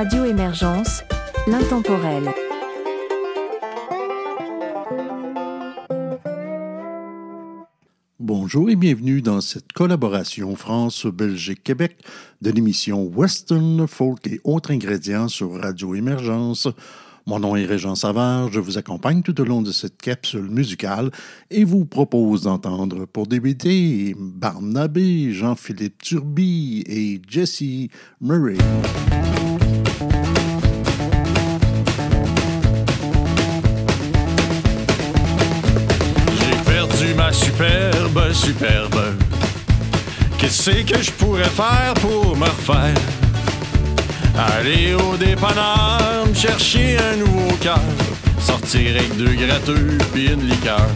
Radio Émergence, l'intemporel. Bonjour et bienvenue dans cette collaboration France-Belgique-Québec de l'émission Western Folk et autres ingrédients sur Radio Émergence. Mon nom est Régent Savard, je vous accompagne tout au long de cette capsule musicale et vous propose d'entendre pour débuter Barnabé, Jean-Philippe Turby et Jesse Murray. Superbe, superbe. Qu'est-ce que je pourrais faire pour me refaire? Aller au dépanneur, me chercher un nouveau cœur, sortir avec deux gratteux puis une liqueur.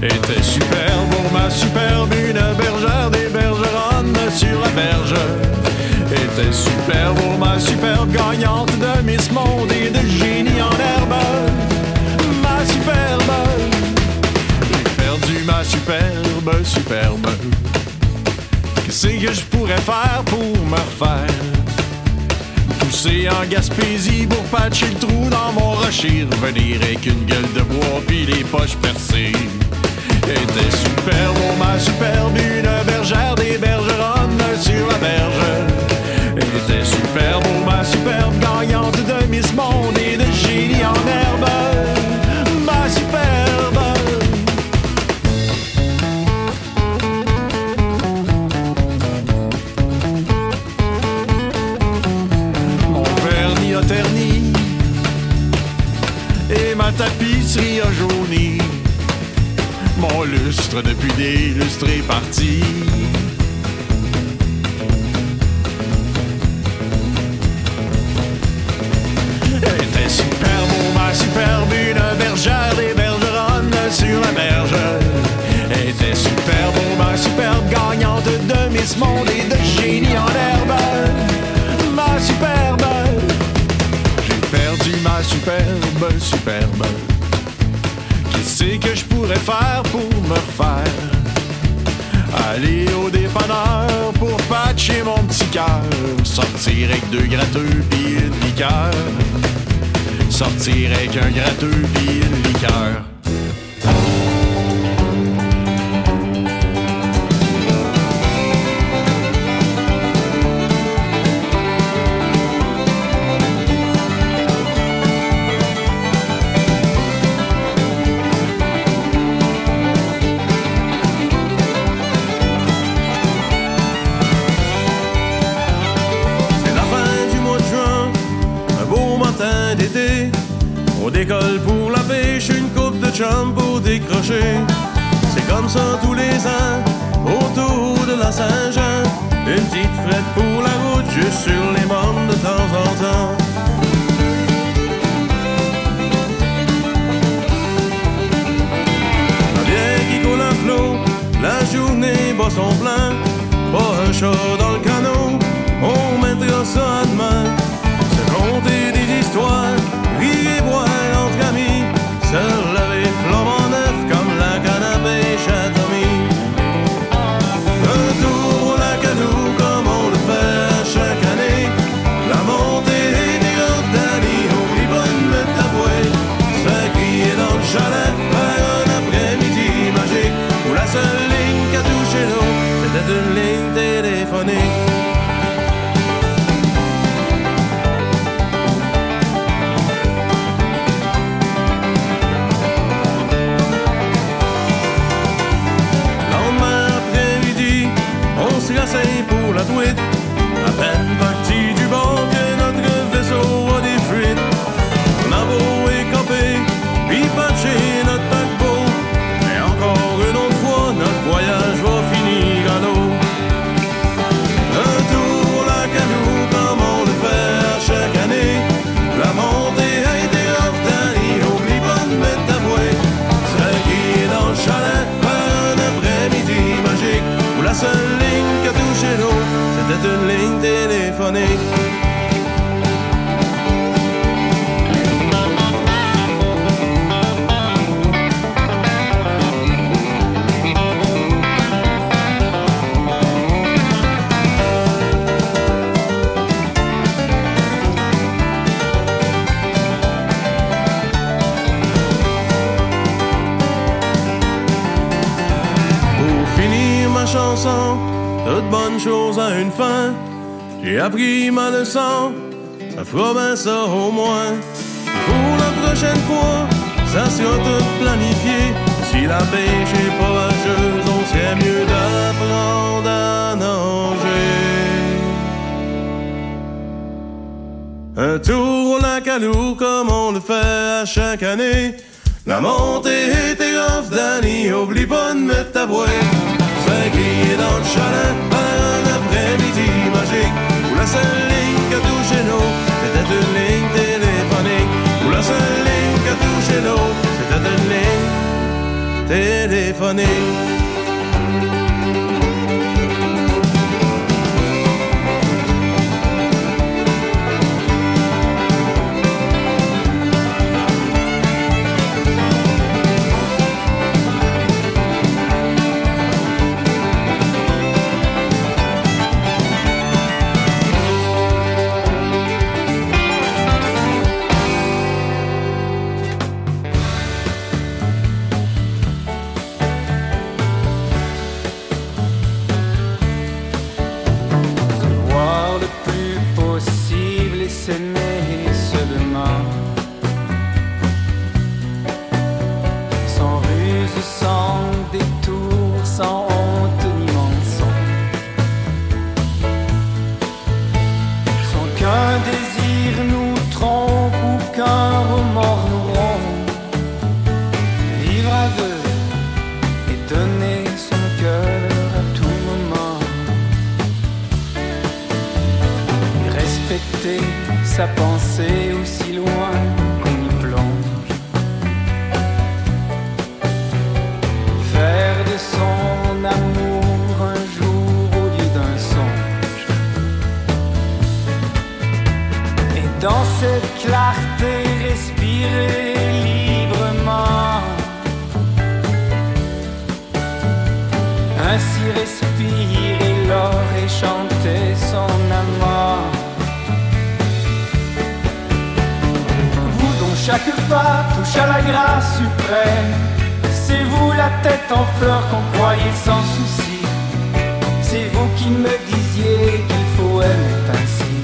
Était superbe pour ma superbe, une bergère des bergeronnes sur la berge. Était superbe pour ma superbe gagnante de Miss Monde et de génie en herbe. Superbe, superbe. Qu'est-ce que je pourrais faire pour me refaire? Pousser en Gaspésie pour patcher le trou dans mon rocher. Revenir avec une gueule de bois puis les poches percées. Était superbe, oh ma superbe, une bergère des bergeronnes sur la berge. Était superbe, Mon lustre depuis des lustres est parti. Était superbe, ma superbe, une bergère des bergeronnes sur la berge. Était superbe, ma superbe, gagnante de Miss Monde et de génie en herbe. Ma superbe perdu ma superbe, superbe. Qu'est-ce que je pourrais faire pour me refaire? Aller au dépanneur pour patcher mon petit cœur. Sortir avec deux gratteux pis une liqueur. Sortir avec un gratteux pis une liqueur. Décolle pour la pêche, une coupe de chum pour décrocher. C'est comme ça tous les ans, autour de la Saint-Jean. Une petite frette pour la route, juste sur les mômes de temps en temps. La bière qui coule à flot, la journée bat son plein. Pas un chat dans le canot, on mettra ça à demain. téléphoner. Toute bonne chose a une fin. J'ai appris ma leçon, ça fera ça au moins. Pour la prochaine fois, ça sera tout planifié. Si la pêche est pas vageuse, on sait mieux d'apprendre à nager. Un tour au lac à comme on le fait à chaque année. La montée était grave, Danny, oublie pas de mettre ta est dans le chalet la seule ligne qui a touché l'eau, c'était une téléphonique. Où la c'était téléphonique. Qu'un désir nous trompe ou qu'un remords nous rompt. Vivre à deux et donner son cœur à tout moment. Respecter sa pensée aussi loin. Ainsi respirez l'or et chantez son amour. Vous dont chaque pas touche à la grâce suprême. C'est vous la tête en fleurs qu'on croyait sans souci. C'est vous qui me disiez qu'il faut aimer ainsi.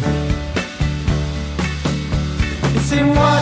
Et c'est moi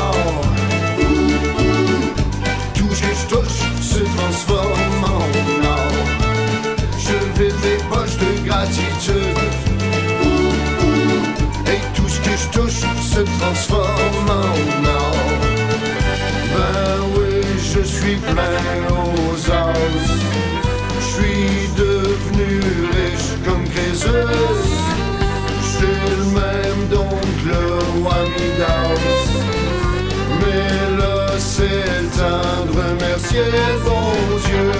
transforme en. Je vais des poches de gratitude. Et tout ce que je touche se transforme en or. Ben oui, je suis plein de remercier bon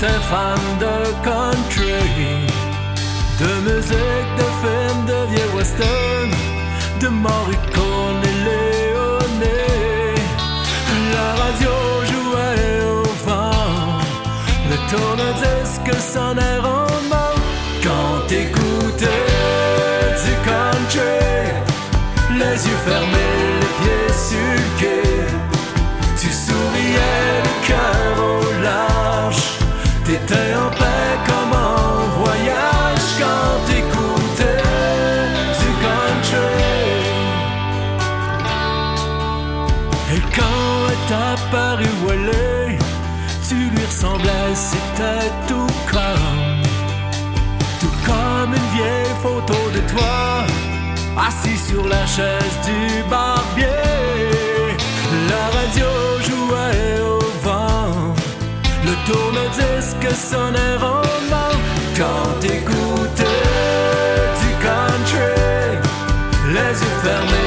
était fan de country, de musique, de films, de vieux western, de Morricone et Léoné. La radio jouait au vent, le tourne-disque sonnait rondement quand t'écoutais du country, les yeux fermés, les pieds sur tu souriais le cœur. sur la chaise du barbier. La radio jouait au vent, le tourne-disque sonnait rondement. Quand t'écoutais du country, les yeux fermés.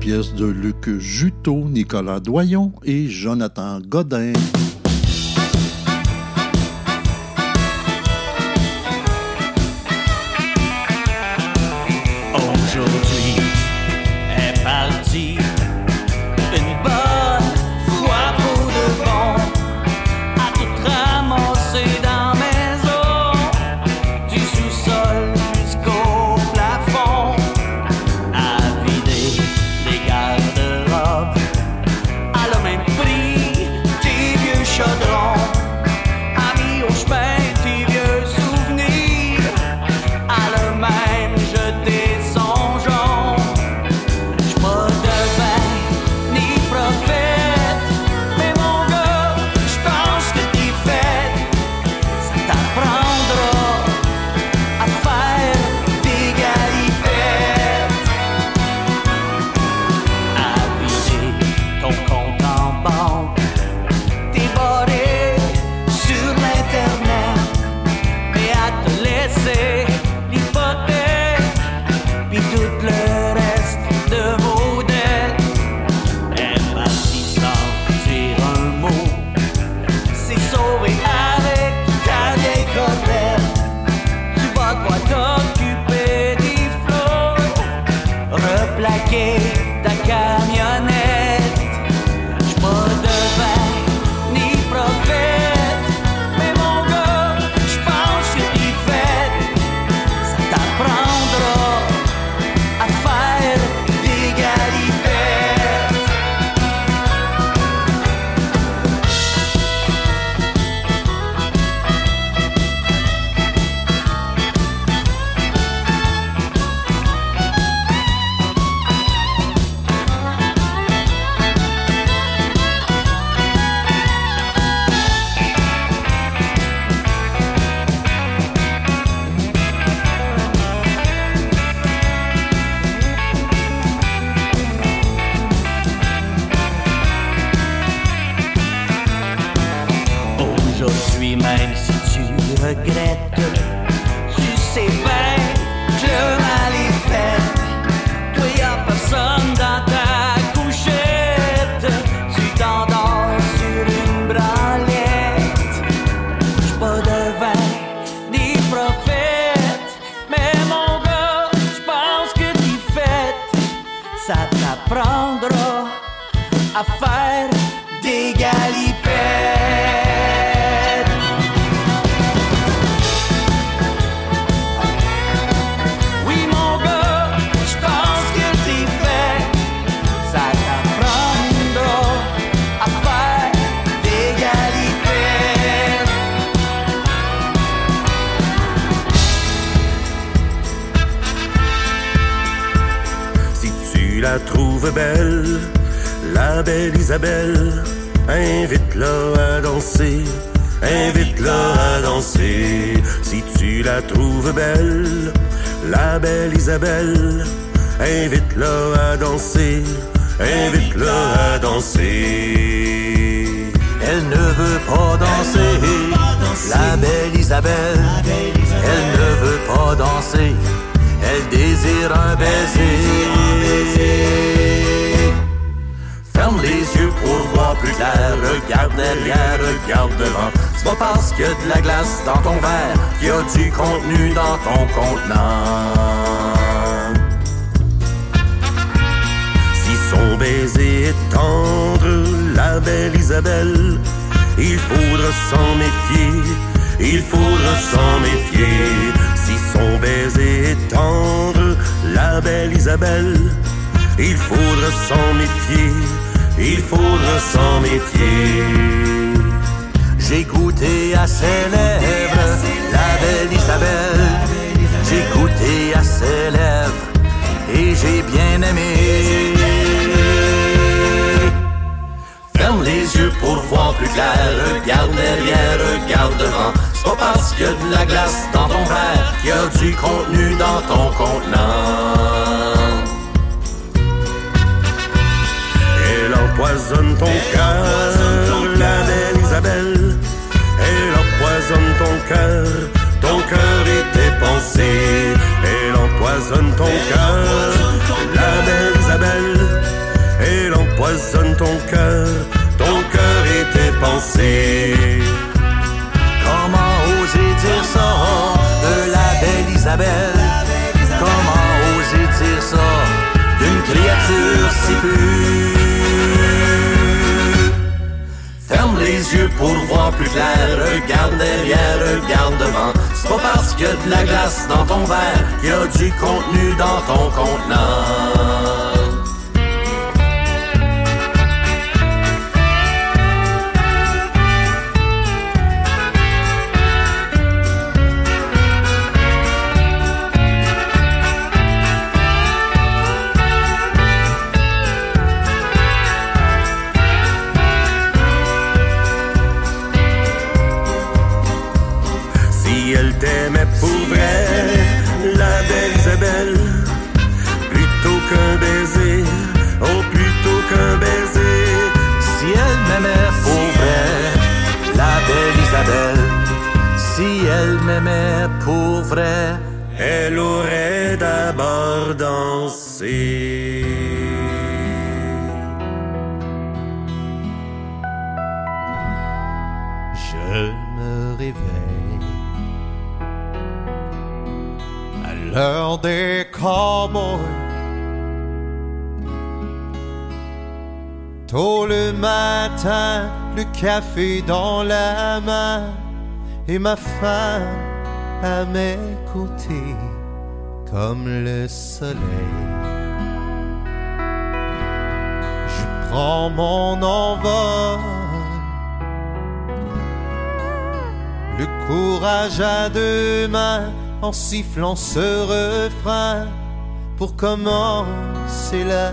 pièces de Luc Juteau, Nicolas Doyon et Jonathan Godin. dans ton contenant. Elle empoisonne ton cœur, la belle Isabelle. Elle empoisonne ton cœur, ton cœur et tes pensées. Elle empoisonne ton cœur, la belle Isabelle. Elle empoisonne ton cœur, ton cœur et tes pensées. Isabelle. Comment oser dire ça d'une créature si pure? Ferme les yeux pour voir plus clair, regarde derrière, regarde devant. C'est pas parce qu'il y a de la glace dans ton verre qu'il y a du contenu dans ton contenant. pour vrai, elle aurait d'abord dansé. Je me réveille à l'heure des cowboys. Tôt le matin, le café dans la main et ma femme à mes côtés comme le soleil. Je prends mon envol, le courage à deux mains en sifflant ce refrain pour commencer la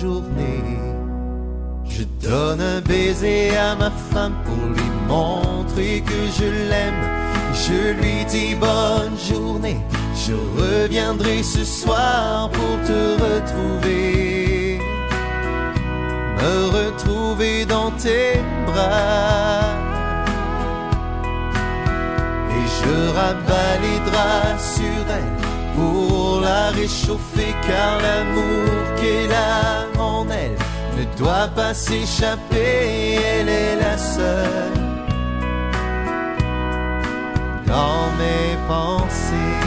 journée. Je donne un baiser à ma femme pour lui montrer que je l'aime. Je lui dis bonne journée, je reviendrai ce soir pour te retrouver. Me retrouver dans tes bras. Et je rabats les draps sur elle pour la réchauffer car l'amour qu'elle a en elle ne doit pas s'échapper, elle est la seule dans mes pensées.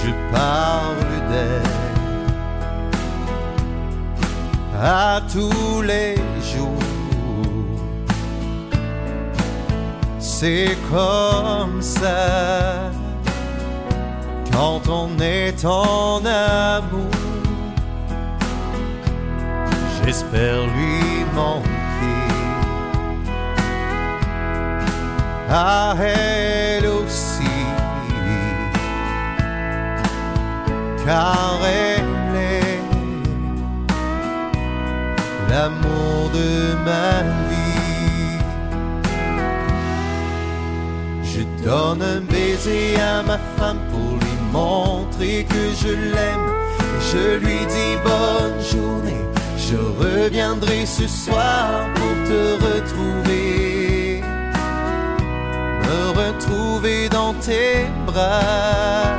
Je parle d'elle à tous les jours. C'est comme ça quand on est en amour. J'espère lui manquer à elle aussi, car elle est l'amour de ma vie. Je donne un baiser à ma femme pour lui montrer que je l'aime. Je lui dis bonne journée, je reviendrai ce soir pour te retrouver. Retrouver dans tes bras.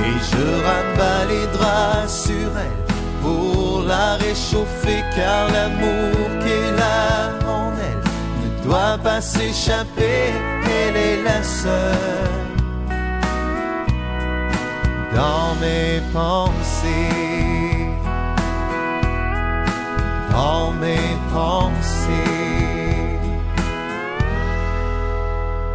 Et je rabats les draps sur elle pour la réchauffer car l'amour qu'elle a en elle ne doit pas s'échapper, elle est la seule dans mes pensées, dans mes pensées.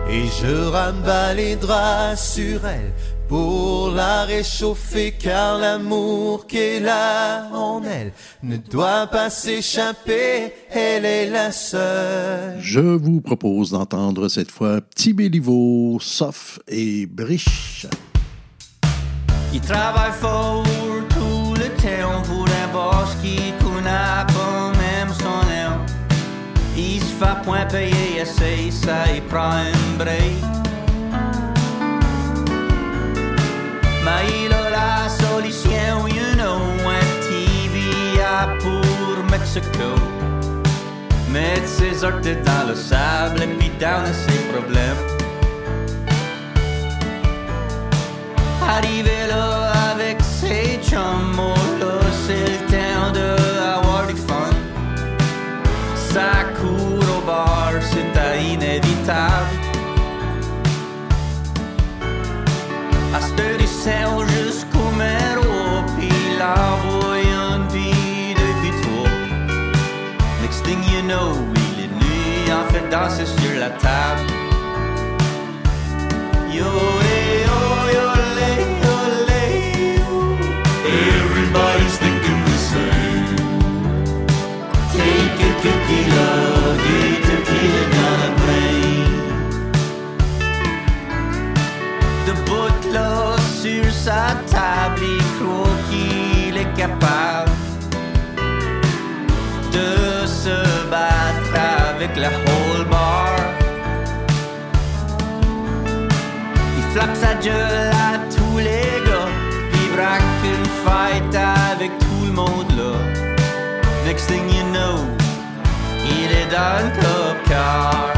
Et je rabats les draps sur elle pour la réchauffer car l'amour qu'elle a en elle ne doit pas s'échapper, elle est la seule. Je vous propose d'entendre cette fois Petit Béliveau, Sof et Briche. Il travaille fort tout le temps pour un boss qui Fait point payer assez, ça il prend un break. Mais il a la solution, you know, un TV à pour Mexico. Mettre ses orteils dans le sable et puis down ses problèmes. Arrivé là avec ses chums, oh là, c'est cette heure, il sert jusqu'au méro, puis la voit une vie de toi. Next thing you know, il est nu, en fait danser sur la table. Yo, eh, oh, yo, lay, yo, lay, yo. Everybody's thinking the same. Take a tequila, du sa table, il croit qu'il est capable de se battre avec la whole bar. Il flappe sa gueule à tous les gars, il braque une fight avec tout le monde là. Next thing you know, il est dans le car.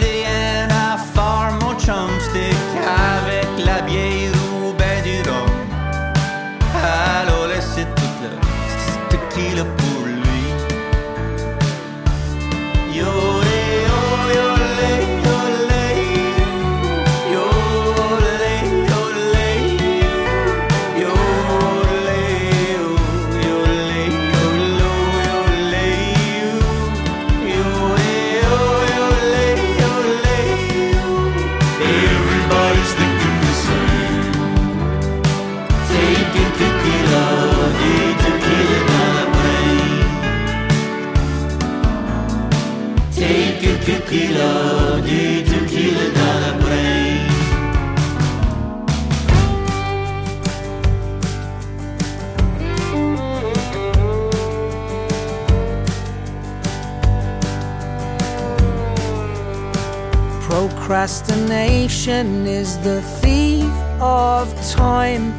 Procrastination is the thief of time.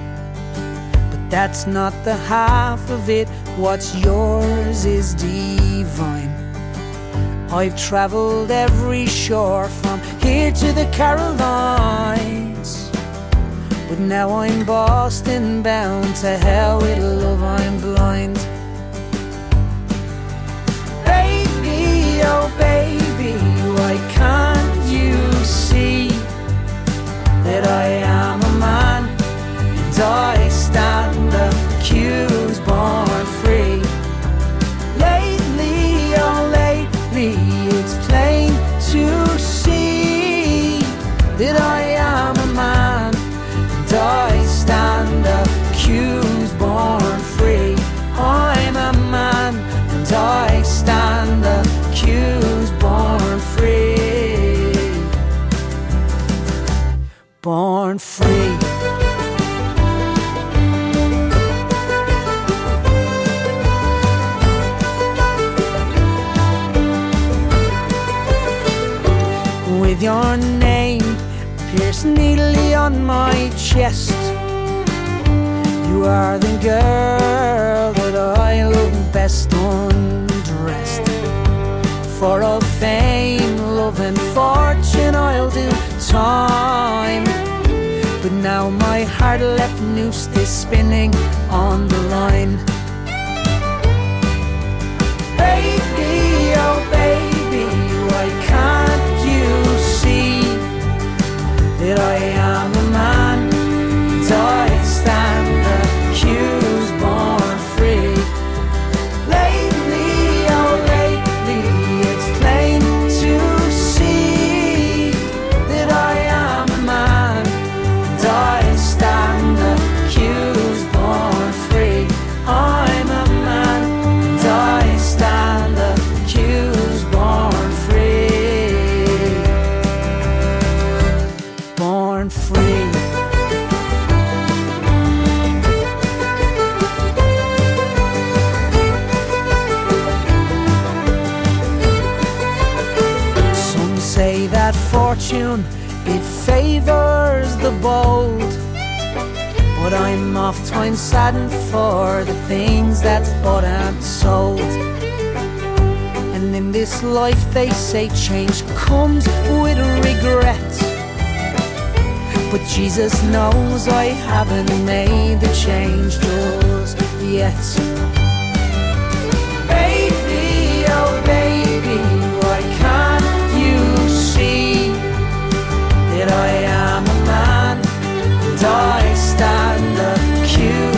But that's not the half of it. What's yours is divine. I've traveled every shore from here to the Carolines. But now I'm Boston bound to hell with love, I'm blind. Baby, oh baby, that I am a man and I stand accused, born free? Lately, oh lately, it's plain to see that I am a man and I stand accused, born free. I'm a man and I stand accused, born free. Born free. With your name pierced neatly on my chest. You are the girl that I love best undressed. For all fame, love, and fortune, I'll do time. But now my heart left noosed is spinning on the line. Baby, oh baby, why can't you see that I am a man and I stand accused, fortune it favors the bold. But I'm oft times saddened for the things that's bought and sold. And in this life they say change comes with regret. But Jesus knows I haven't made the change just yet. I am a man. And I stand accused,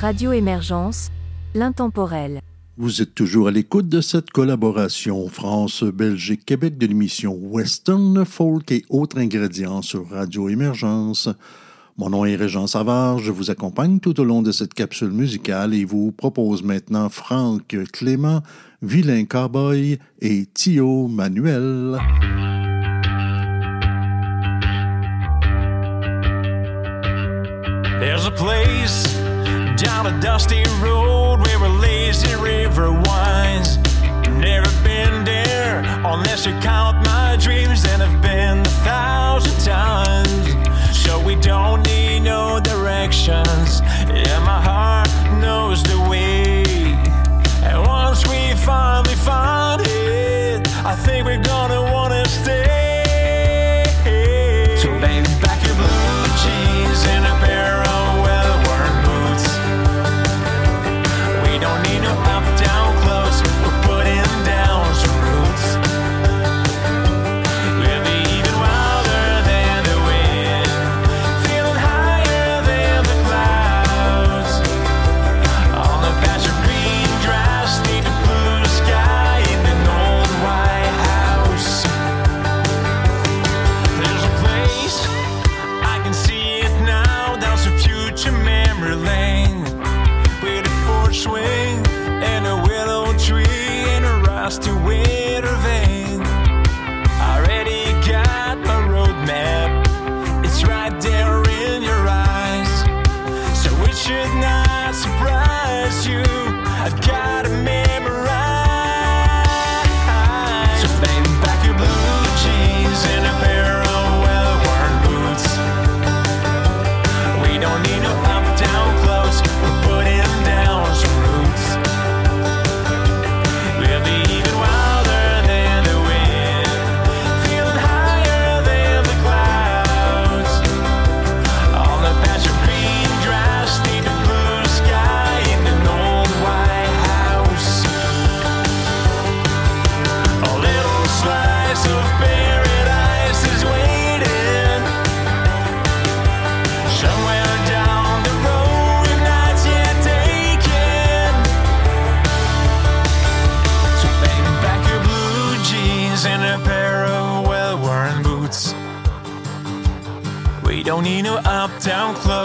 Radio Émergence, l'intemporel. Vous êtes toujours à l'écoute de cette collaboration France-Belgique-Québec de l'émission Western, Folk et autres ingrédients sur Radio Émergence. Mon nom est Régent Savard, je vous accompagne tout au long de cette capsule musicale et vous propose maintenant Franck Clément, Vilain Cowboy et Thio Manuel. There's a place down a dusty road where a lazy river winds. Never been there unless you count my dreams that have been a thousand times. So we don't need no directions. Yeah, my heart knows the way. And once we finally find it, I think we're gonna wanna stay.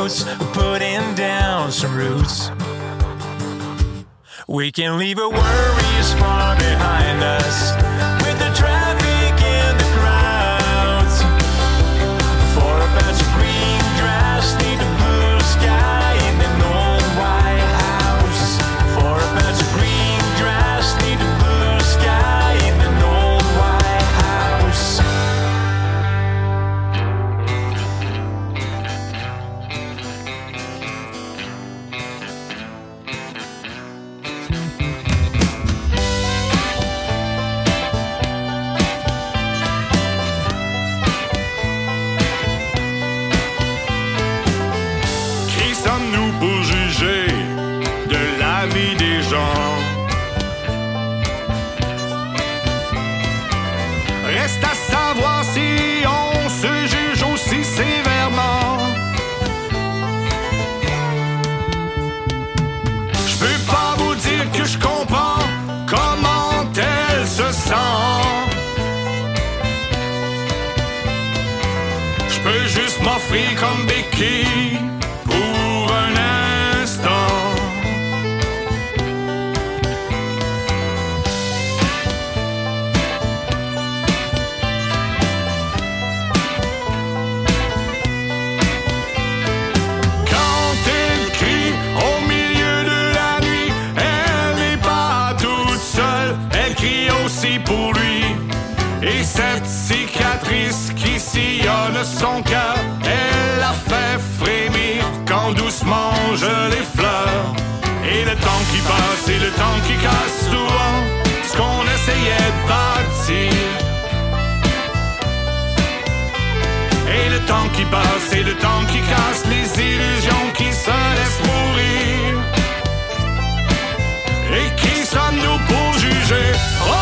putting down some roots. We can leave our worries far behind us. M'offre comme béquille pour un instant. Quand elle crie au milieu de la nuit elle n'est pas toute seule. Elle crie aussi pour lui. Et cette cicatrice qui sillonne son cœur les fleurs. Et le temps qui passe et le temps qui casse souvent ce qu'on essayait de bâtir. Et le temps qui passe et le temps qui casse les illusions qui se laissent mourir. Et qui sommes-nous pour juger? Oh,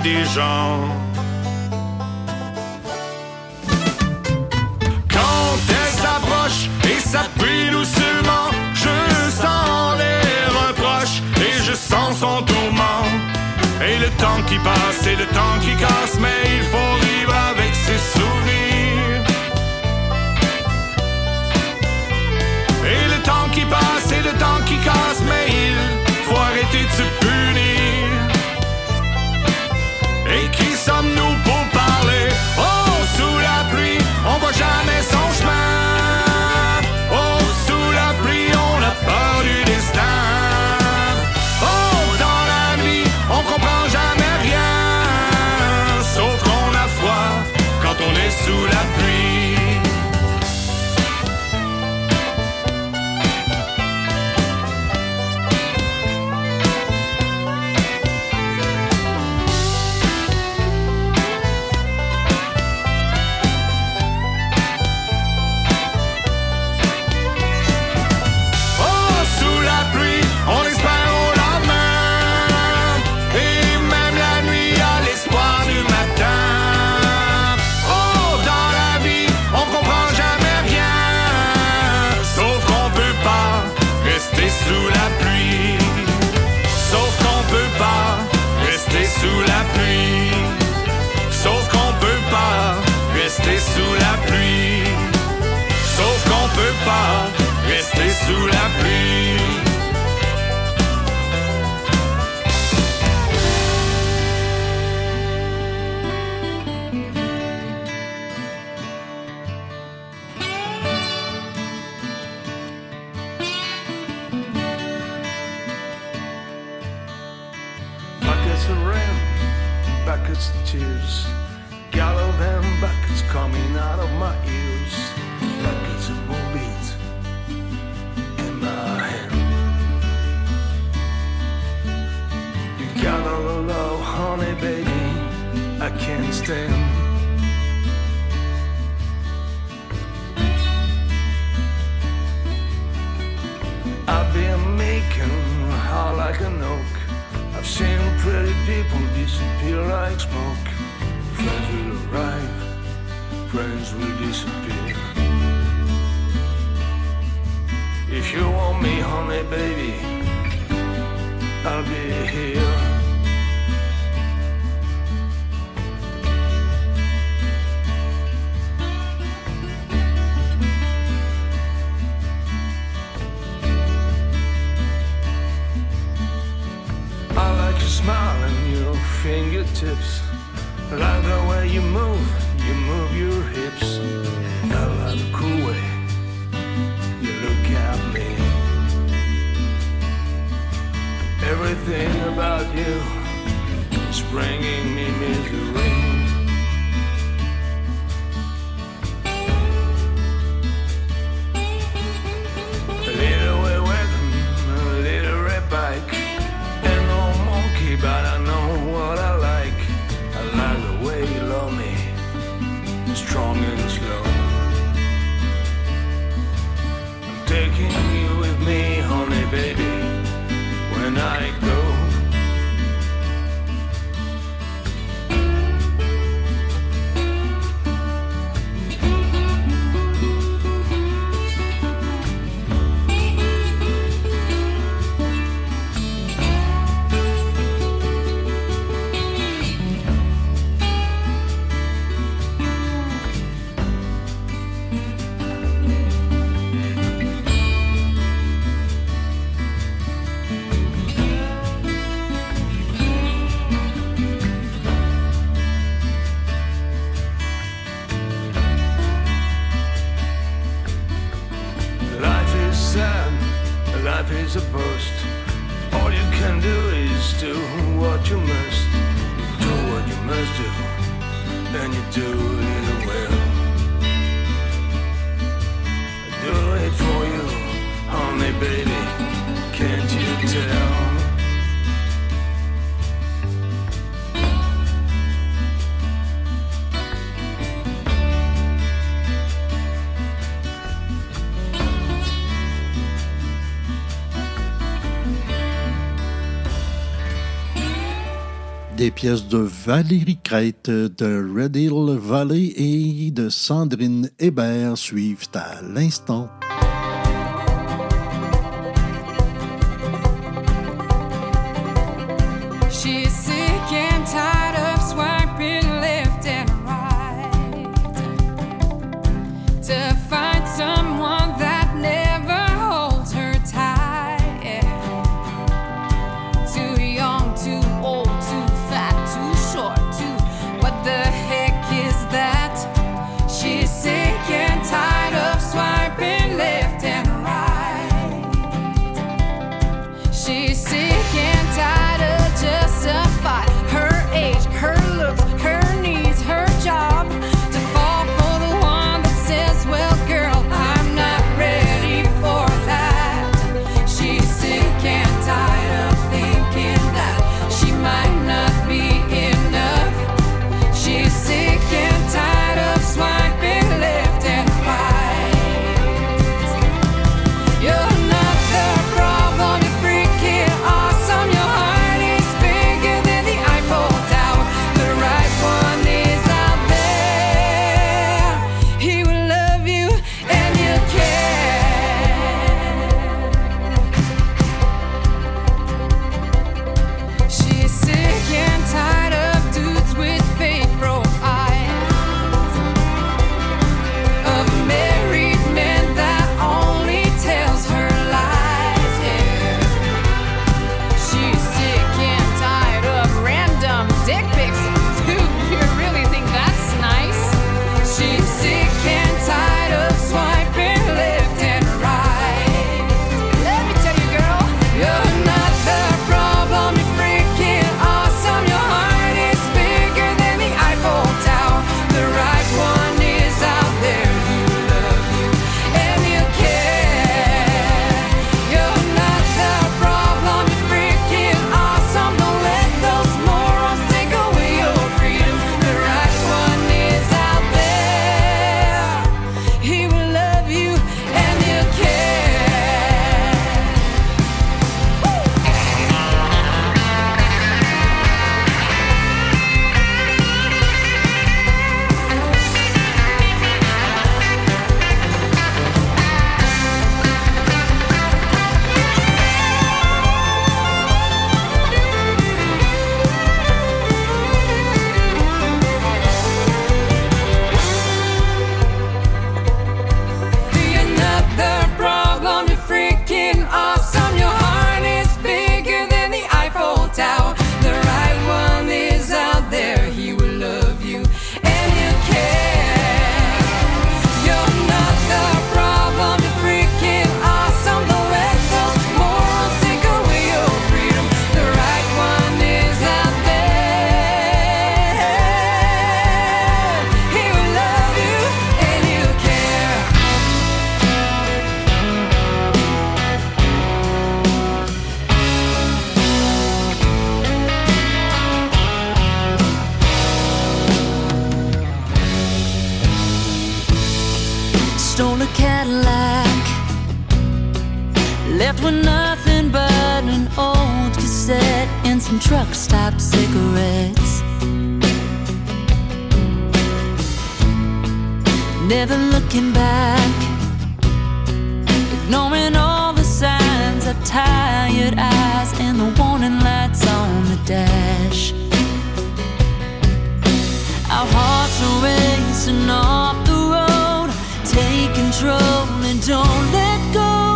des gens. Quand elle s'approche et s'appuie doucement, je sens les reproches et je sens son tourment. Et le temps qui passe et le temps qui casse, mais il faut vivre avec ses sourires. Et le temps qui passe et le temps qui casse, mais il faut arrêter de se punir. sous la pluie. pièces de Valérie Crête, de Red Hill Valley et de Sandrine Hébert suivent à l'instant. Cadillac, left with nothing but an old cassette and some truck stop cigarettes. Never looking back, ignoring all the signs of tired eyes and the warning lights on the dash. Our hearts are racing off Take control and don't let go.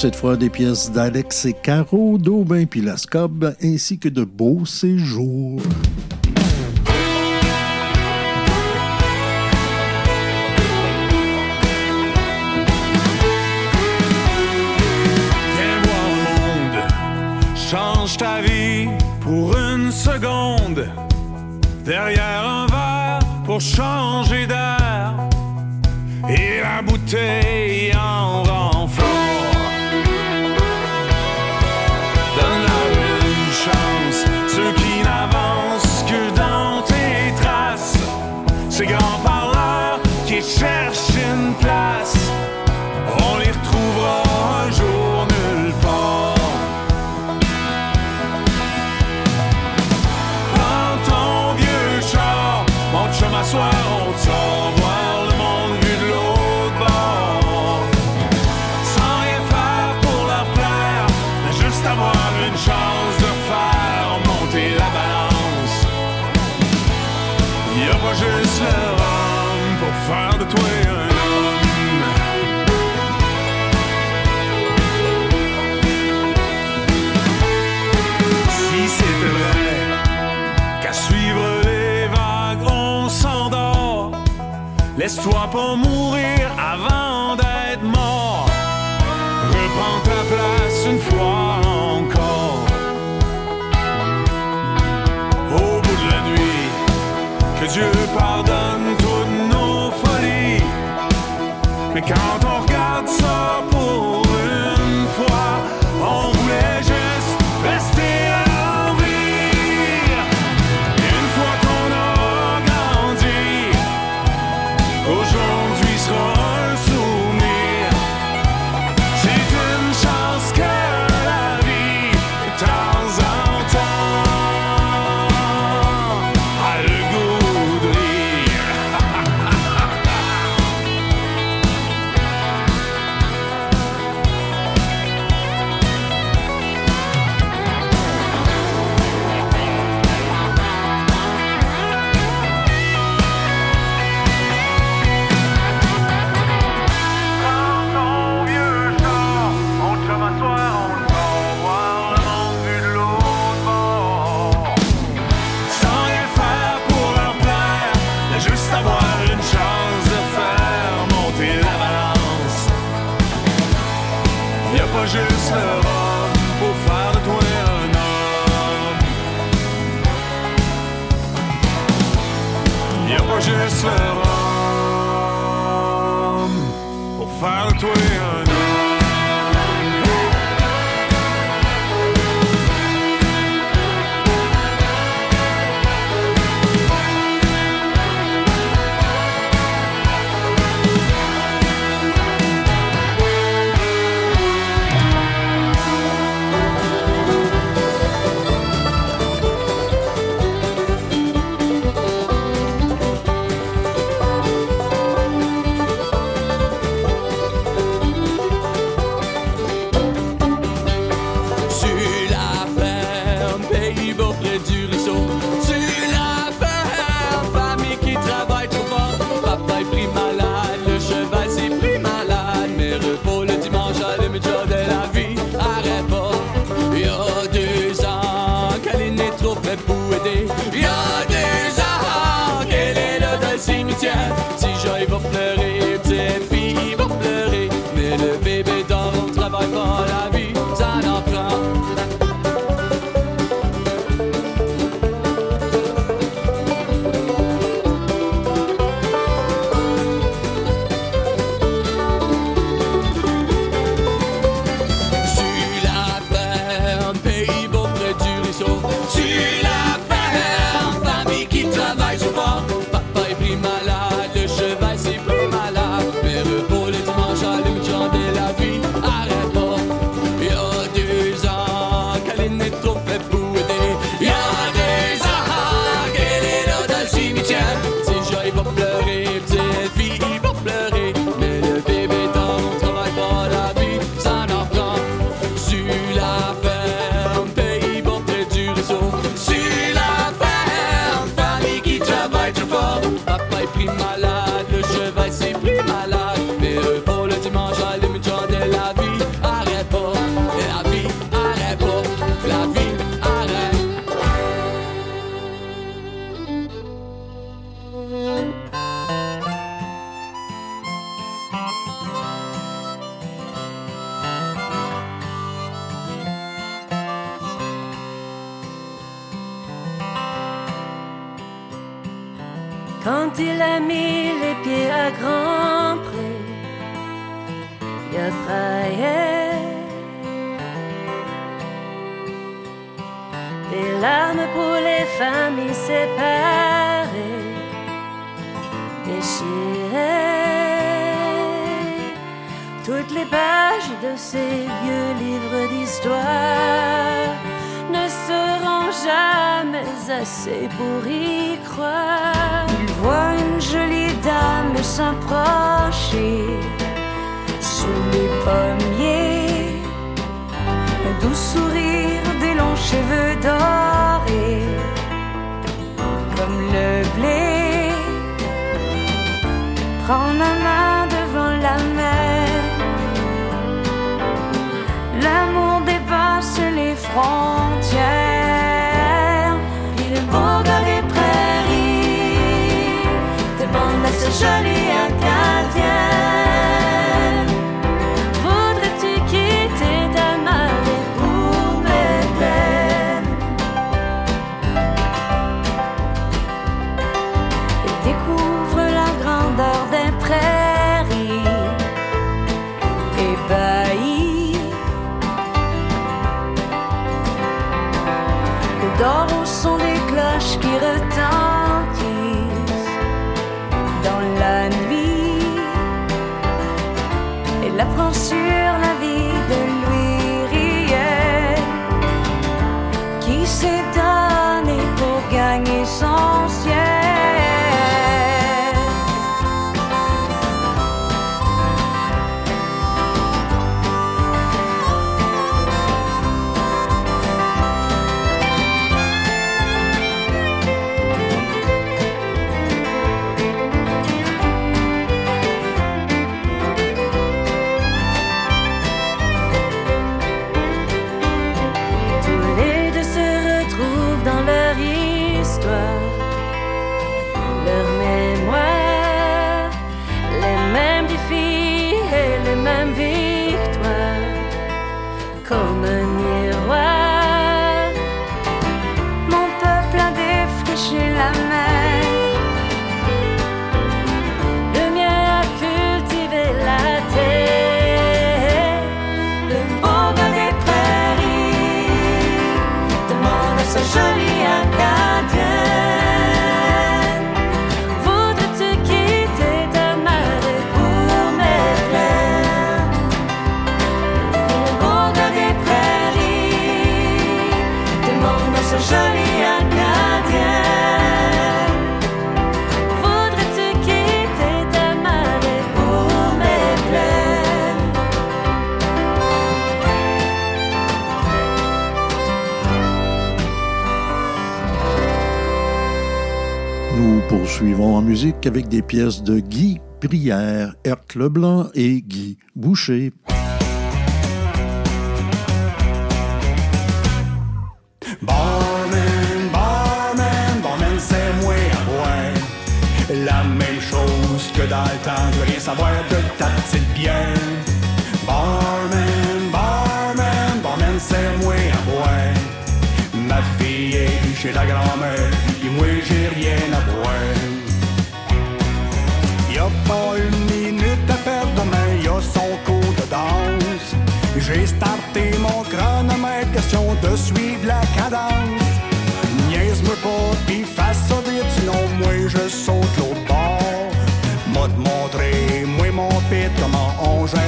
cette fois des pièces d'Alex et Caro, d'Aubin Pilascob, ainsi que de Beaux Séjours. change ta vie pour une seconde. Derrière un verre pour changer d'air. Et la bouteille en rang. Laisse-toi pas mourir avant d'être mort. Reprends ta place une fois encore. Au bout de la nuit, que Dieu pardonne toutes nos folies. Mais quand avec des pièces de Guy Prière, Herthe Leblanc et Guy Boucher.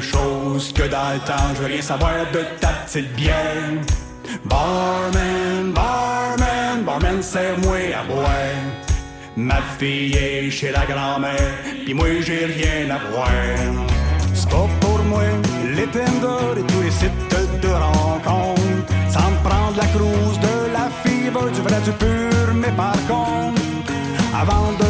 chose que dans le temps. Je veux rien savoir de ta petite bière. Barman, barman, barman, c'est moi à boire. Ma fille est chez la grand-mère, pis moi j'ai rien à boire. C'est pas pour moi, les Tinder et tous les sites de rencontre. Sans prendre la crouse de la fibre, du vrai, du pur, mais par contre, avant de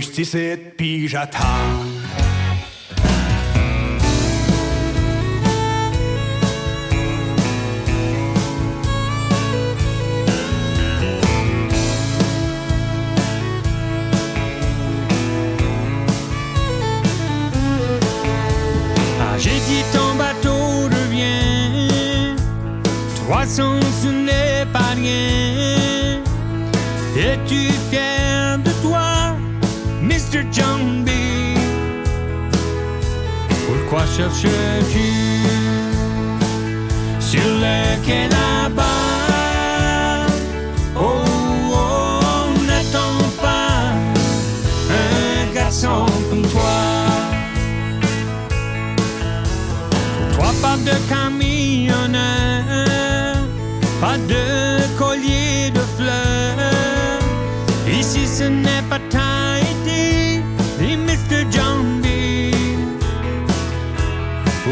moi j'suis ici. Cherches-tu sur le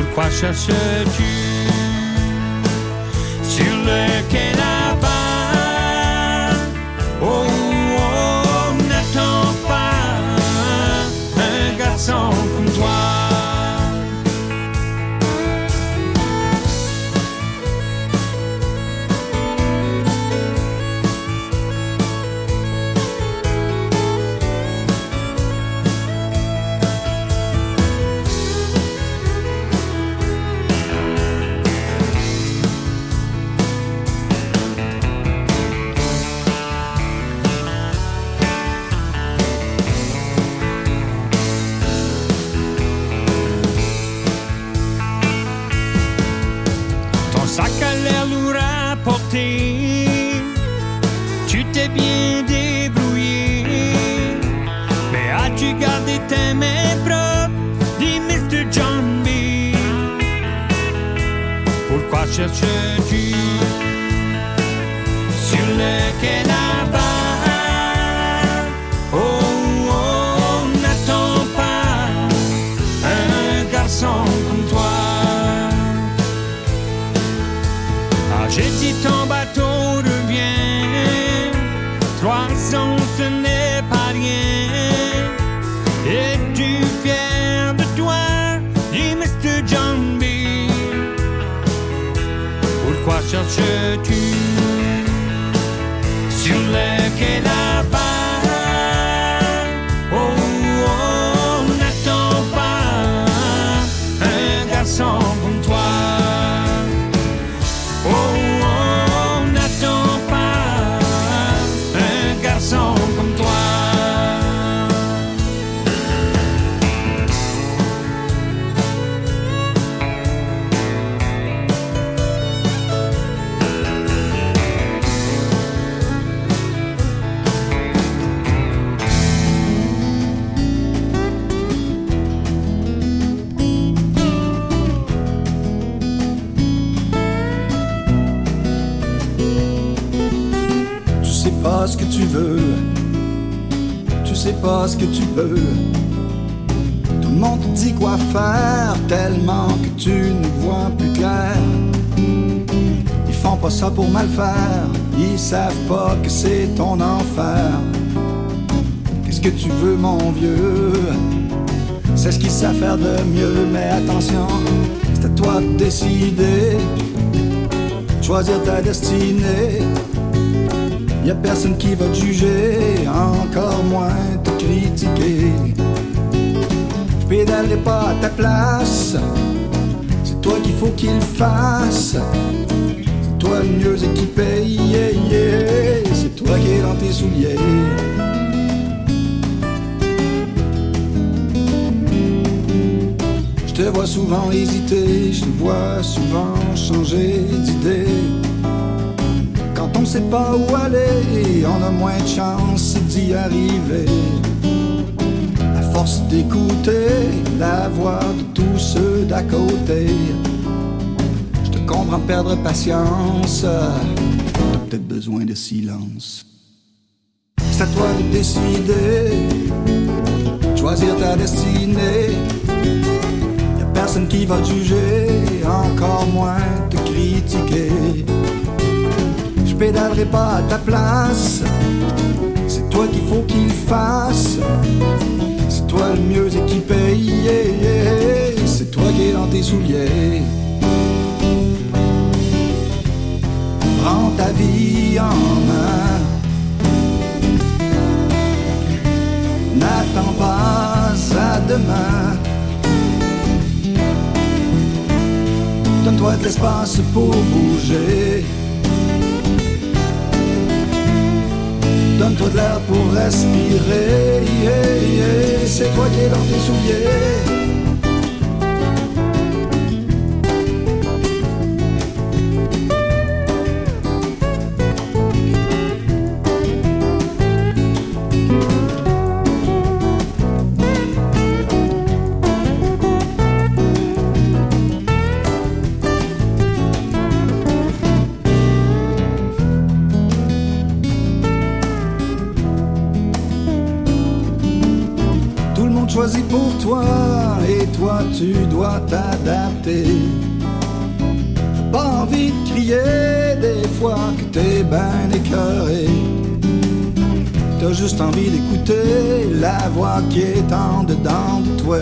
Pourquoi cherches-tu Pourquoi cherches-tu Tout le monde te dit quoi faire, tellement que tu ne vois plus clair. Ils font pas ça pour mal faire, ils savent pas que c'est ton enfer. Qu'est-ce que tu veux, mon vieux? C'est ce qu'ils savent faire de mieux, mais attention, c'est à toi de décider, choisir ta destinée. Y a personne qui va te juger, encore moins Je pédalerai pas à ta place, c'est toi qu'il faut qu'il fasse. C'est toi le mieux équipé. C'est toi qui es dans tes souliers. Je te vois souvent hésiter, je te vois souvent changer d'idée. Quand on sait pas où aller, on a moins de chance d'y arriver. D'écouter la voix de tous ceux d'à côté, je te comprends perdre patience. T'as peut-être besoin de silence. C'est à toi de décider, choisir ta destinée. Y a personne qui va te juger, encore moins te critiquer. Je pédalerai pas à ta place, c'est toi qu'il faut qu'il fasse. Toi le mieux équipé, c'est toi qui es dans tes souliers. Prends ta vie en main. N'attends pas à demain. Donne-toi de l'espace pour bouger. Donne-toi de l'air pour respirer. yeah. C'est toi qui es dans tes souliers. Juste envie d'écouter la voix qui est en dedans de toi.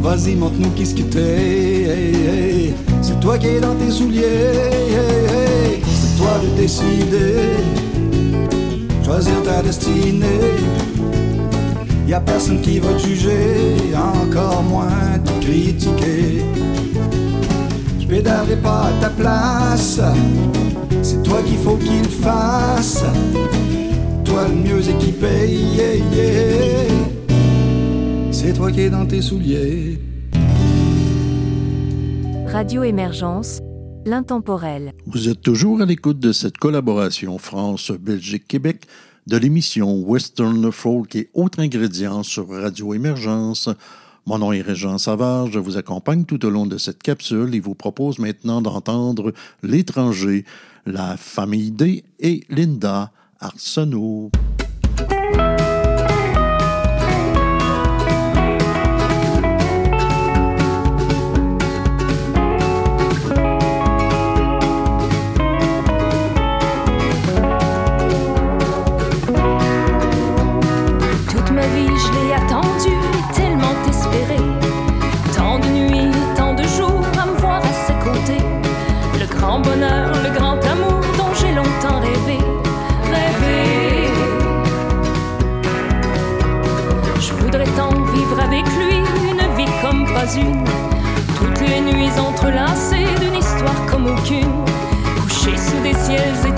Vas-y, montre-nous qu'est-ce que t'es. hey, hey. C'est toi qui es dans tes souliers. C'est toi de décider. Choisir ta destinée. Y a personne qui va te juger, encore moins te critiquer. Je pédalerai pas à ta place, c'est toi qu'il faut qu'il fasse. Toi le mieux équipé, yeah, yeah. C'est toi qui es dans tes souliers. Radio Émergence, l'intemporel. Vous êtes toujours à l'écoute de cette collaboration France-Belgique-Québec de l'émission Western Folk et autres ingrédients sur Radio Émergence. Mon nom est Régent Savard, je vous accompagne tout au long de cette capsule et vous propose maintenant d'entendre L'étranger, la famille D et Linda Arsenault. Nuits entrelacées d'une histoire comme aucune. Couché sous des ciels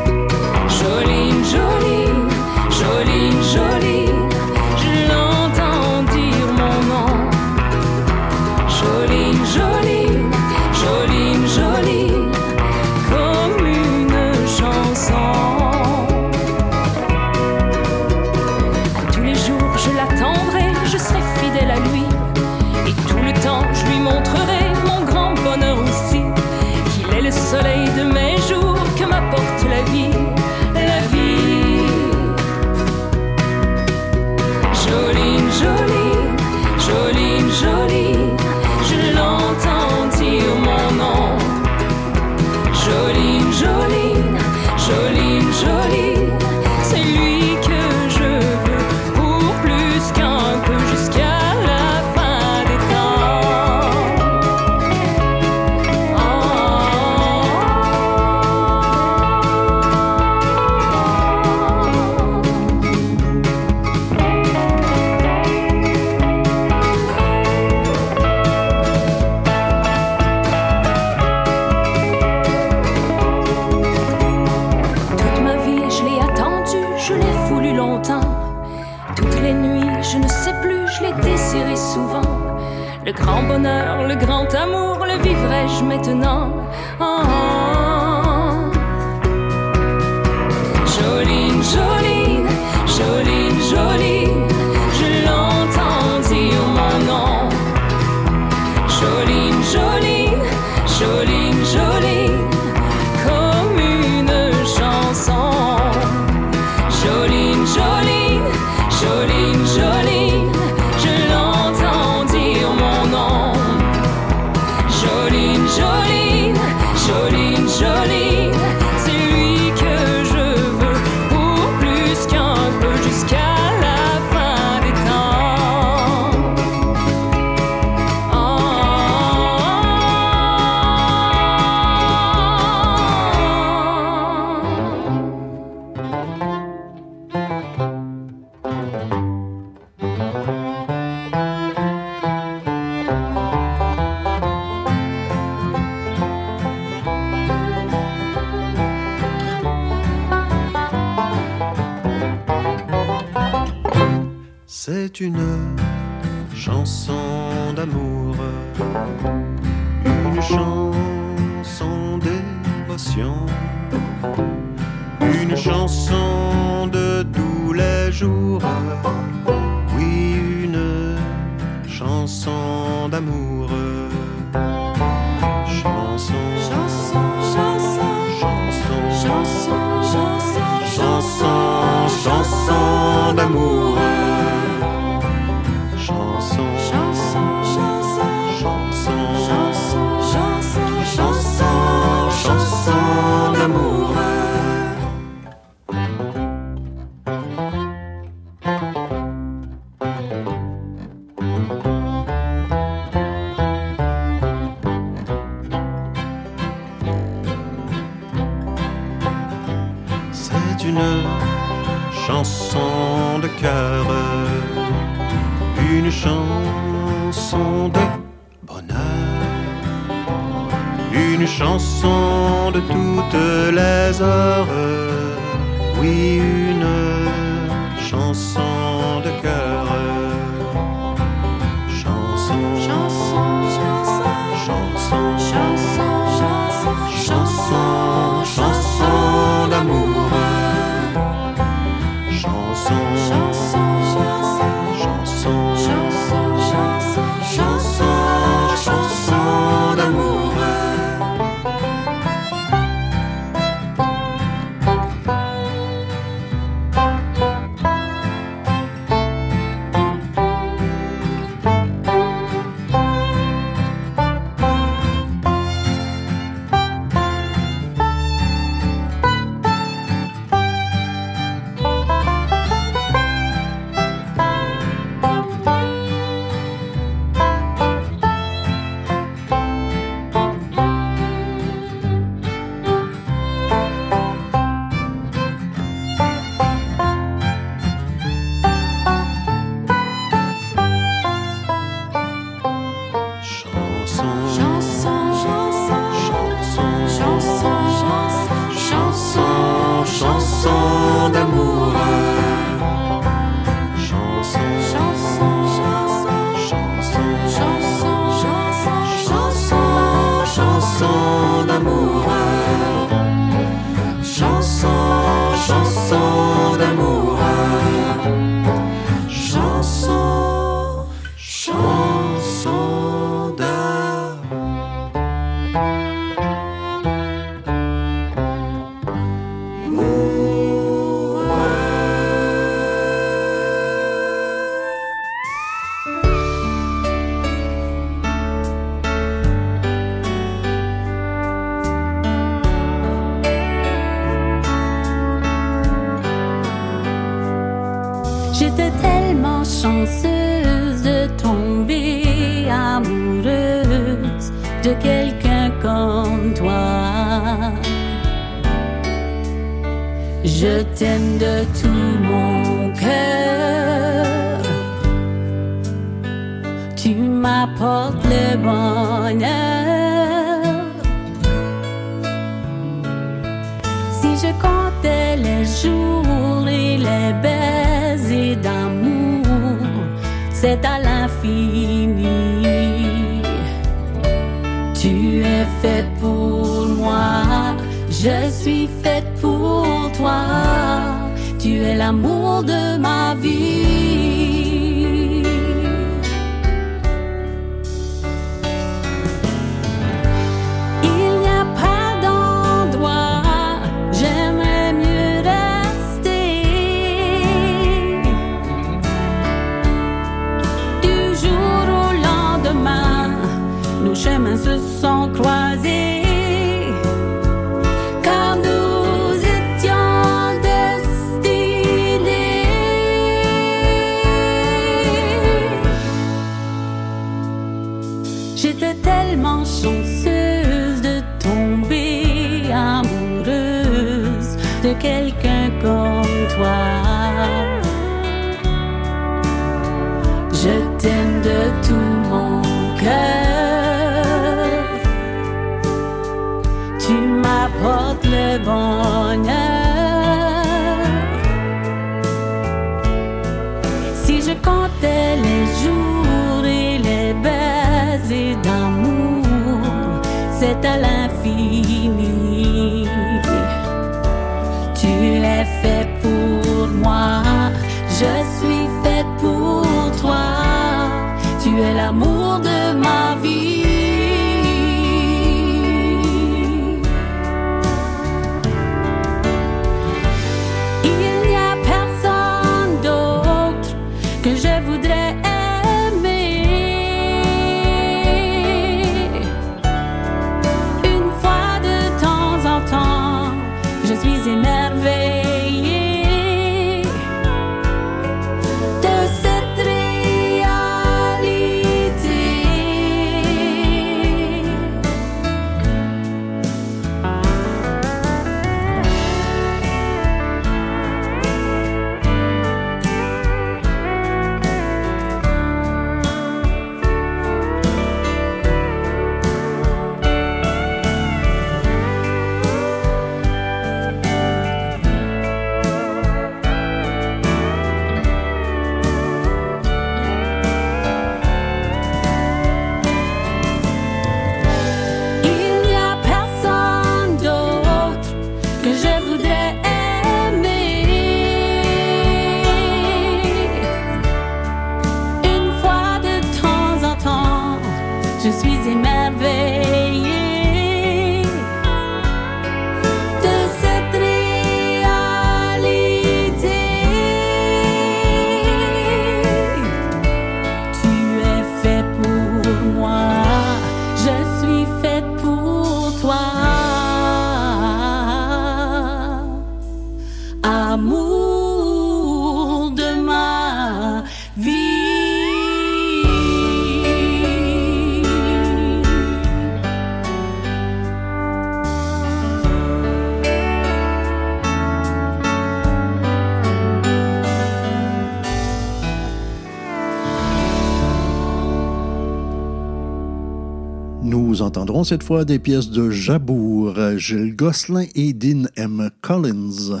cette fois des pièces de Jabour, Gilles Gosselin et Dean M. Collins.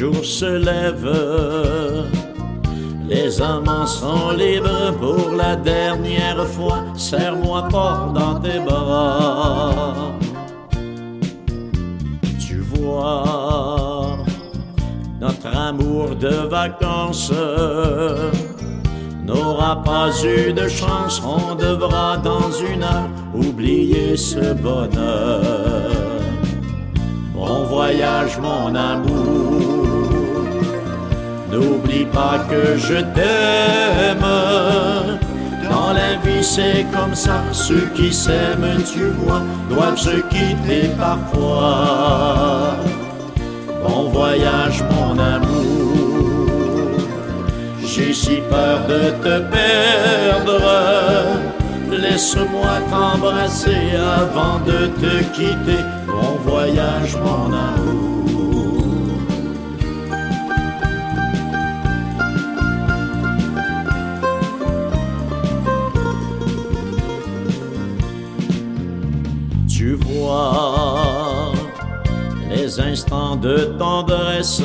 Jour se lève. Les amants sont libres pour la dernière fois. Serre-moi fort dans tes bras. Tu vois, notre amour de vacances n'aura pas eu de chance. On devra dans une heure oublier ce bonheur. Bon voyage, mon amour. N'oublie pas que je t'aime. Dans la vie, c'est comme ça. Ceux qui s'aiment, tu vois, doivent se quitter parfois. Bon voyage, mon amour. J'ai si peur de te perdre. Laisse-moi t'embrasser avant de te quitter. Bon voyage, mon amour. Instants de tendresse,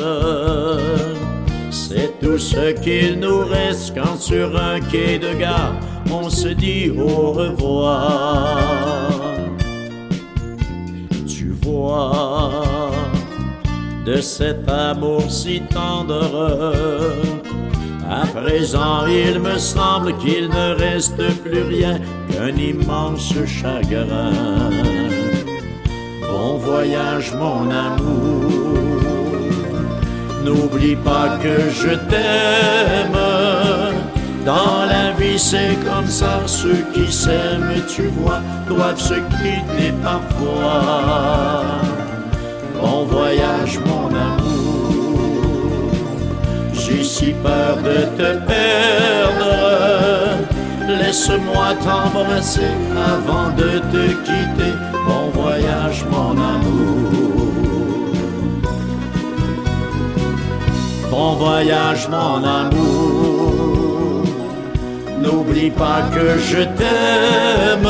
c'est tout ce qu'il nous reste quand sur un quai de gare on se dit au revoir. Tu vois de cet amour si tendre. À présent, il me semble qu'il ne reste plus rien qu'un immense chagrin. Bon voyage, mon amour. N'oublie pas que je t'aime. Dans la vie, c'est comme ça. Ceux qui s'aiment, tu vois, doivent se quitter parfois. Bon voyage, mon amour. J'ai si peur de te perdre. Laisse-moi t'embrasser avant de te quitter. Mon amour. Bon voyage, mon amour. N'oublie pas que je t'aime.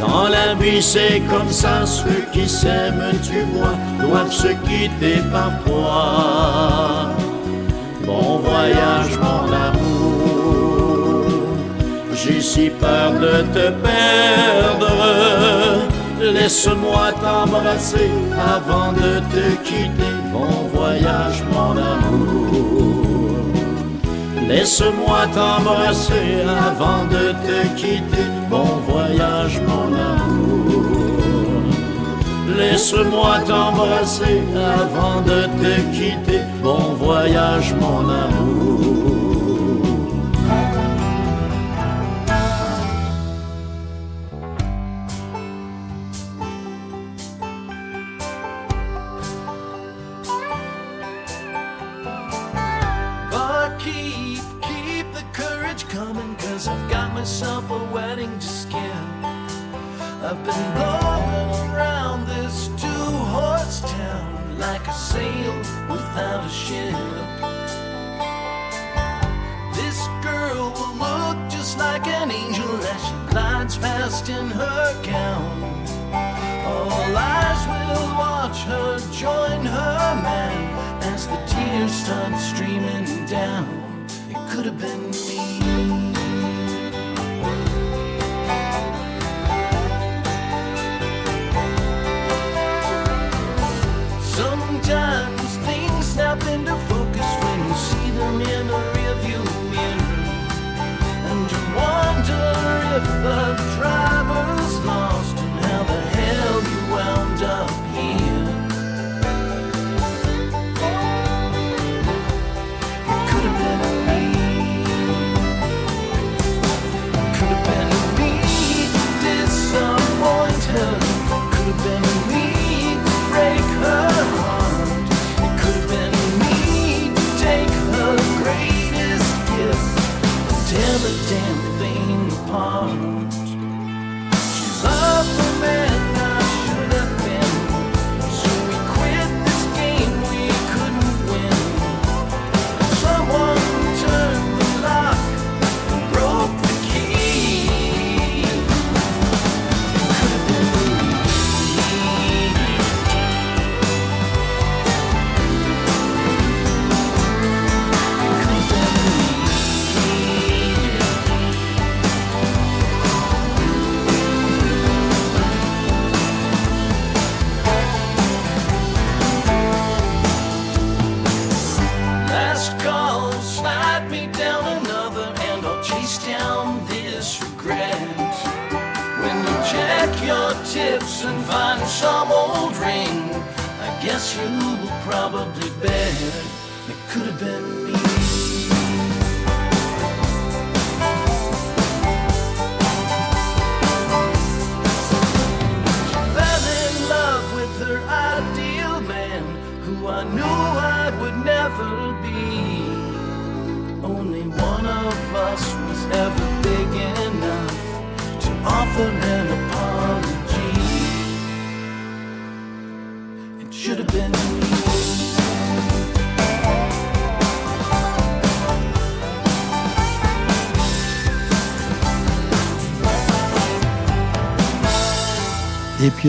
Dans la vie, c'est comme ça. Ceux qui s'aiment, tu vois, doivent se quitter parfois. Bon voyage, mon amour. J'ai si peur de te perdre. Laisse-moi t'embrasser avant de te quitter. Bon voyage, mon amour. Laisse-moi t'embrasser avant de te quitter. Bon voyage, mon amour. Laisse-moi t'embrasser avant de te quitter. Bon voyage, mon amour.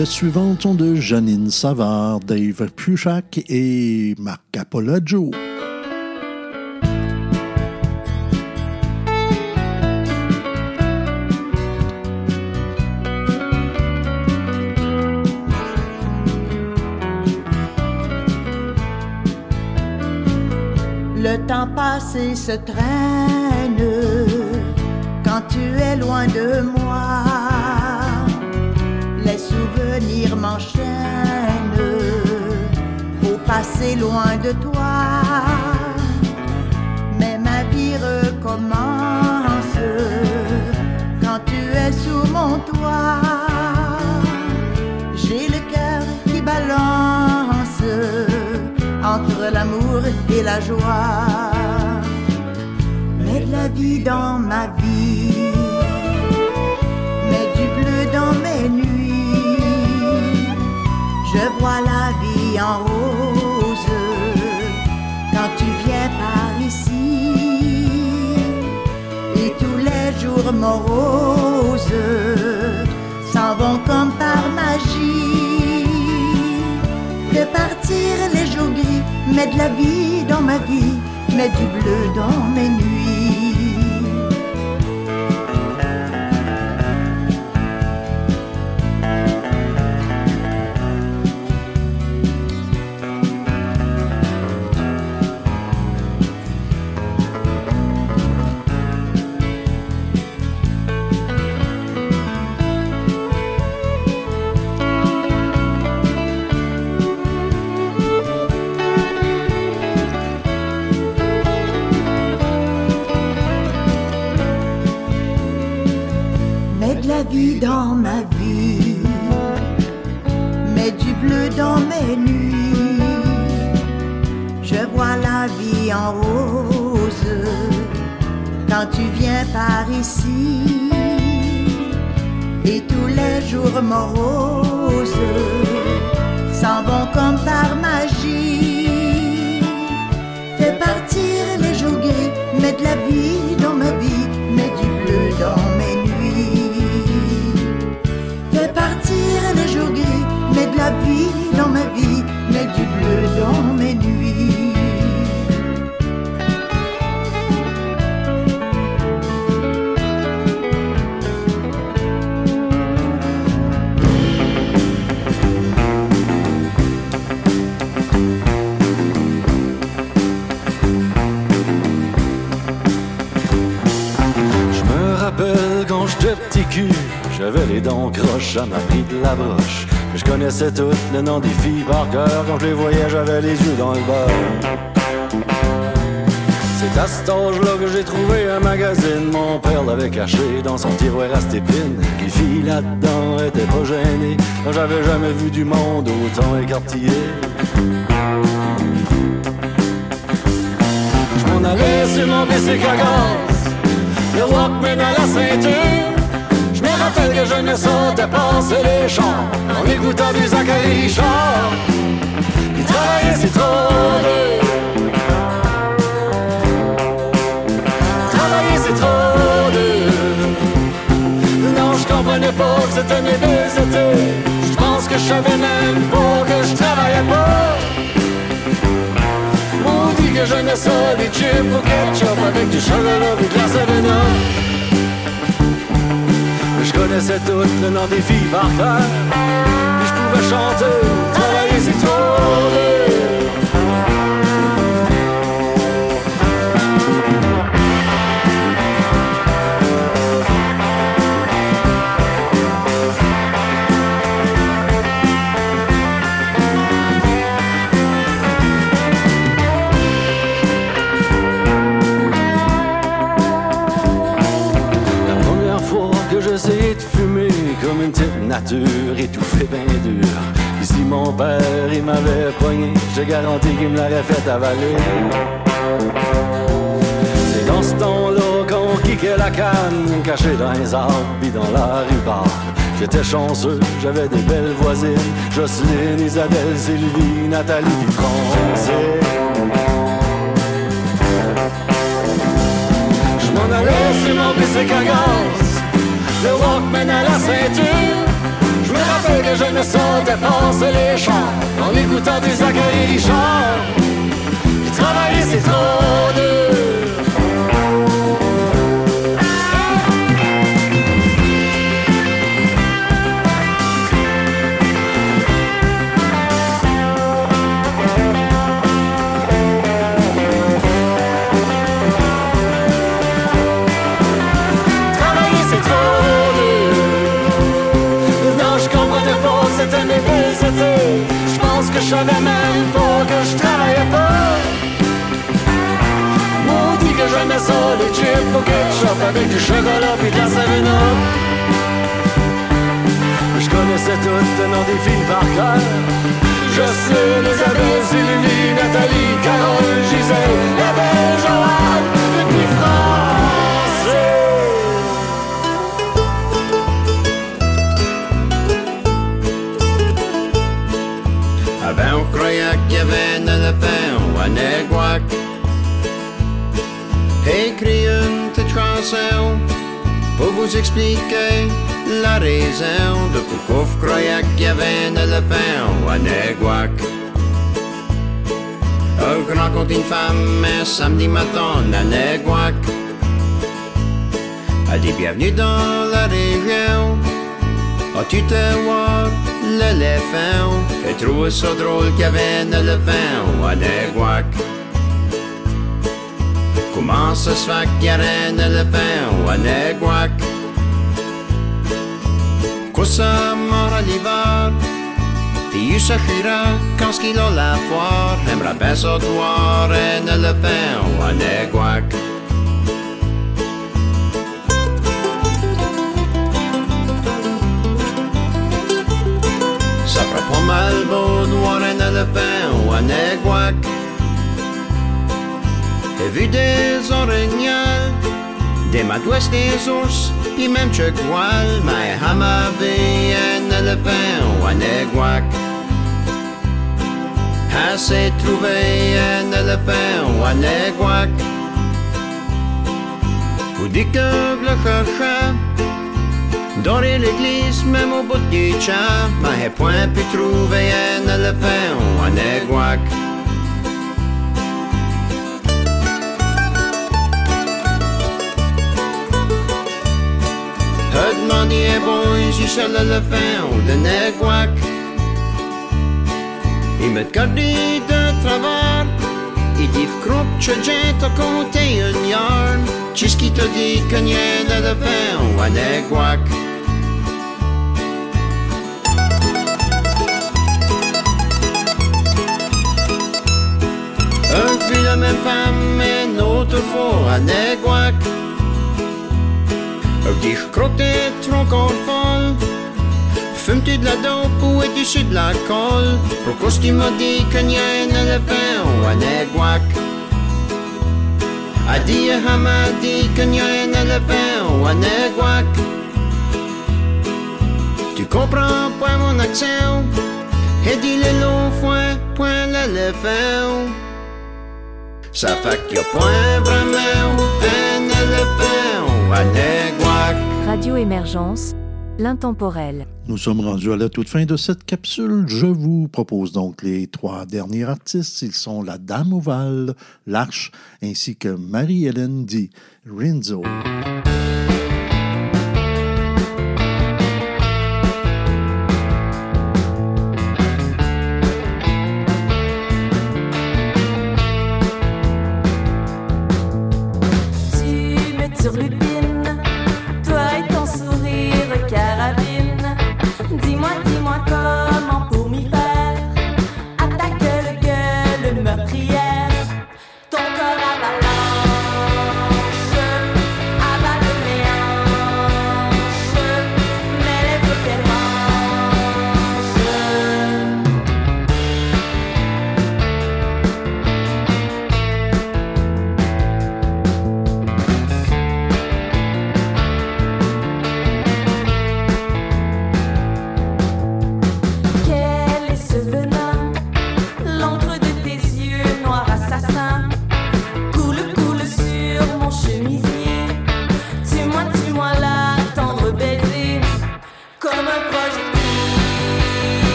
Pièces suivantes sont de Janine Savard, Dave Puchak et Marc Apologio. Le temps passé se traîne quand tu es loin de moi. M'enchaînent au passé loin de toi. Mais ma vie recommence quand tu es sous mon toit. J'ai le cœur qui balance entre l'amour et la joie. Mets de la vie dans ma vie, jours moroses s'en vont comme par magie de partir les jours gris, mets de la vie dans ma vie, mets du bleu dans mes nuits. Dans ma vie, mets du bleu dans mes nuits. Je vois la vie en rose quand tu viens par ici. Et tous les jours moroses s'en vont comme par magie. Fais partir les jours gris, mets de la vie dans ma vie, mets du bleu dans mes nuits. dans ma vie, mais du bleu dans mes nuits. je me rappelle quand j'étais petit cul, j'avais les dents croches à ma de la broche. Je connaissais tout le nom des filles par cœur, quand je les voyais, j'avais les yeux dans le beurre. C'est à cet âge-là que j'ai trouvé un magazine. Mon père l'avait caché dans son tiroir à stépine. Les filles là-dedans étaient pas gênées. J'avais jamais vu du monde autant écartillé. Je m'en allais sur mon bicycle à gaz, le Walkman à la ceinture. Je que je ne sautais pas sur les champs en écoutant du Zachary Richard. Il travaillait, c'est trop c'est je comprenais pas que c'était mes belles étés. Je pense que je savais même pas que je travaillais pas. Maudit que j'aimais ça les chips au ketchup Avec du chocolat et de la savena Je connaissais tout le nom des filles par cœur Puis je pouvais chanter Travailler c'est trop comme une petite nature étouffée bien dur. Ici mon père il m'avait pogné, j'ai garanti qu'il me l'aurait fait avaler. C'est dans ce temps-là qu'on kickait la canne, caché dans les arbres puis dans la rue. J'étais chanceux, j'avais des belles voisines, Jocelyne, Isabelle, Sylvie, Nathalie, Francine. Je m'en allais sur mon bicycle gaz Le Walkman à la ceinture. Je me rappelle que je ne sautais pas les champs En écoutant du Zachary Richard travailler c'est trop dur Je savais même pas que je travaillais pas. Maudit que j'aimais ça les chips au ketchup Avec du chocolat puis de la savena. Je connaissais tout le nom des filles par cœur. Jocelyne, Isabelle, Sylvie, Nathalie, Carole, Gisèle, la belle Joanne, avait un éléphant ou un aigouac. Écrit une petite chanson pour vous expliquer la raison de pourquoi vous croyez qu'il y avait un éléphant ou un aigouac. Je rencontre une femme un samedi matin un aigouac. Elle dit bienvenue dans la région. As-tu te voir l'éléphant? Elle trouvait ça drôle qu'il y avait un éléphant un aigouac. Comment ça se fait qu'il y aurait un éléphant aigouac? Quoi ça mort à l'hiver? Puis il s'achira quand ce qu'il a la foire. Aimerait bien ça de voir un éléphant ou un Oa mal bon war en elefen oa ne gwak Evide zorenja De ma dwest des urs I mem chek wal Mae hama ve en elefen oa ne gwak Ha se trouve en elefen oa ne gwak Ou dik de Que dans l'église, même au bout du chat, mais point pu trouver un éléphant ou un aigouac. J'ai demandé à boy si c'est l'éléphant ou le aigouac. Il me regardé de travers. Il dit, croque, tu j'ai à compter une yarn. Qu'est-ce qui te dit que n'y a fin ou à des la même femme et une autre fois à des guac. Die crotte tronc en folle. Fumes-tu de la dope ou es-tu sur de l'alcool? Pourquoi tu m'as dit qu'il n'y a un éléphant ou? A dit à m'a dit qu'il n'y a un éléphant ou un aiguac? Tu comprends pas mon accent? Et dis le long foin, point l'éléphant. Ça fait qu'il a point vraiment un aiguac. Radio Émergence, l'intemporel. Nous sommes rendus à la toute fin de cette capsule. Je vous propose donc les trois derniers artistes. Ils sont la Dame Ovale, l'Arche, ainsi que Marie-Hélène Di Rinzo.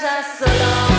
Just alone.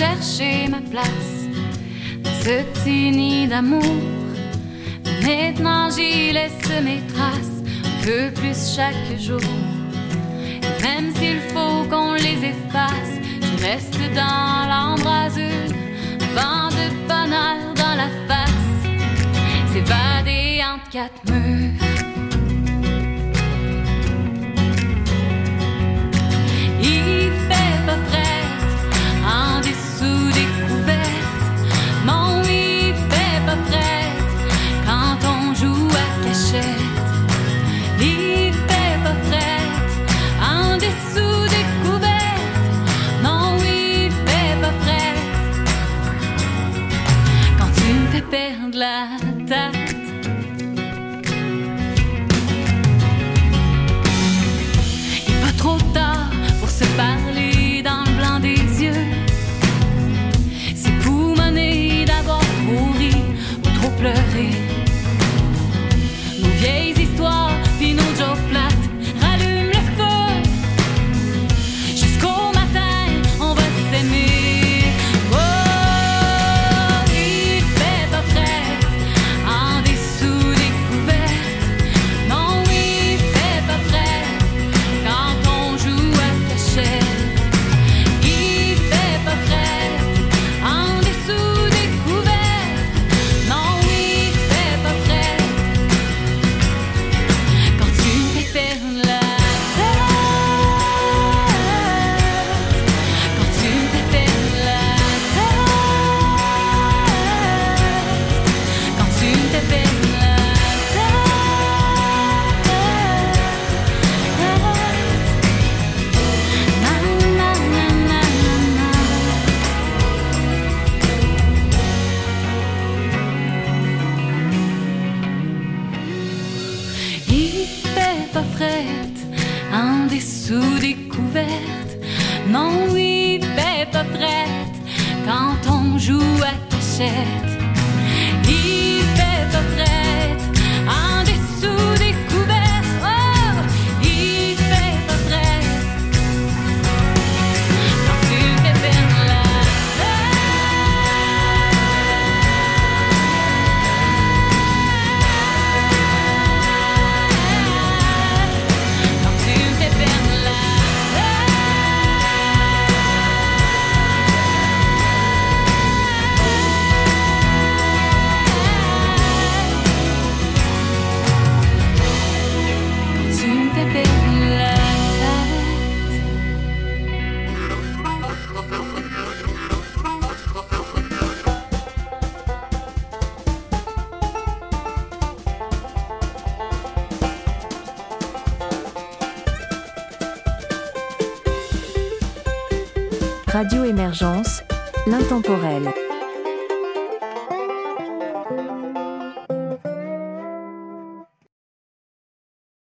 chercher ma place dans ce petit nid d'amour. Maintenant j'y laisse mes traces, un peu plus chaque jour. Et même s'il faut qu'on les efface, je reste dans l'embrasure, vent de bonheur dans la face, s'évader entre quatre murs. perdre la taille.